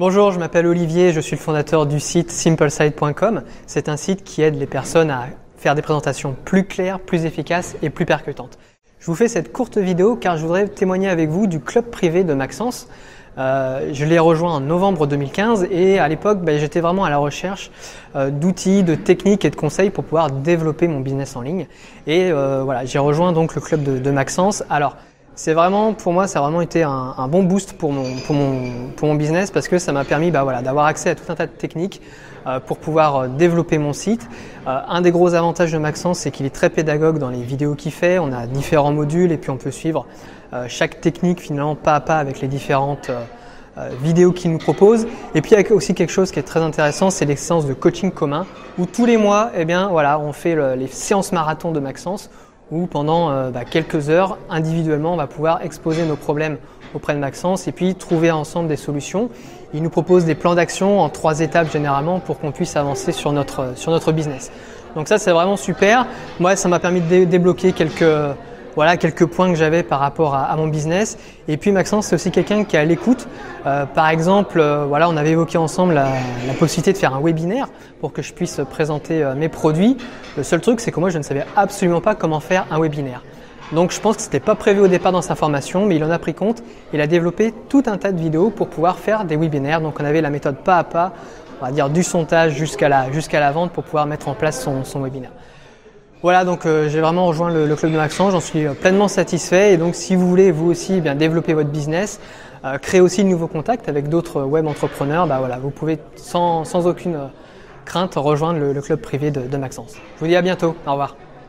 Bonjour, je m'appelle Olivier, je suis le fondateur du site simplesite.com. C'est un site qui aide les personnes à faire des présentations plus claires, plus efficaces et plus percutantes. Je vous fais cette courte vidéo car je voudrais témoigner avec vous du club privé de Maxence. Euh, je l'ai rejoint en novembre 2015 et à l'époque ben, j'étais vraiment à la recherche euh, d'outils, de techniques et de conseils pour pouvoir développer mon business en ligne. Et euh, voilà, j'ai rejoint donc le club de Maxence. Alors c'est vraiment, pour moi, ça a vraiment été un, bon boost pour mon, business parce que ça m'a permis bah, voilà, d'avoir accès à tout un tas de techniques euh, pour pouvoir euh, développer mon site. Euh, un des gros avantages de Maxence, c'est qu'il est très pédagogue dans les vidéos qu'il fait. On a différents modules et puis on peut suivre chaque technique finalement pas à pas avec les différentes vidéos qu'il nous propose. Et puis il y a aussi quelque chose qui est très intéressant, c'est les séances de coaching commun où tous les mois, eh bien, voilà, on fait le, les séances marathon de Maxence où pendant euh, bah, quelques heures, individuellement, on va pouvoir exposer nos problèmes auprès de Maxence et puis trouver ensemble des solutions. Il nous propose des plans d'action en trois étapes généralement pour qu'on puisse avancer sur notre, sur notre business. Donc ça, c'est vraiment super. Moi, ça m'a permis de débloquer quelques voilà quelques points que j'avais par rapport à, mon business. Et puis Maxence, c'est aussi quelqu'un qui est à l'écoute. Euh, par exemple, euh, voilà, on avait évoqué ensemble la, la, possibilité de faire un webinaire pour que je puisse présenter euh, mes produits. Le seul truc, c'est que moi, je ne savais absolument pas comment faire un webinaire. Donc je pense que ce n'était pas prévu au départ dans sa formation, mais il en a pris compte. Il a développé tout un tas de vidéos pour pouvoir faire des webinaires. Donc on avait la méthode pas à pas, on va dire du sondage jusqu'à la, jusqu'à la vente pour pouvoir mettre en place son, son webinaire. Voilà, donc euh, j'ai vraiment rejoint le, club de Maxence, j'en suis euh, pleinement satisfait et donc si vous voulez vous aussi eh bien développer votre business, euh, créer aussi de nouveaux contacts avec d'autres web entrepreneurs, bah voilà, vous pouvez sans, aucune crainte rejoindre le, club privé de Maxence. Je vous dis à bientôt, au revoir.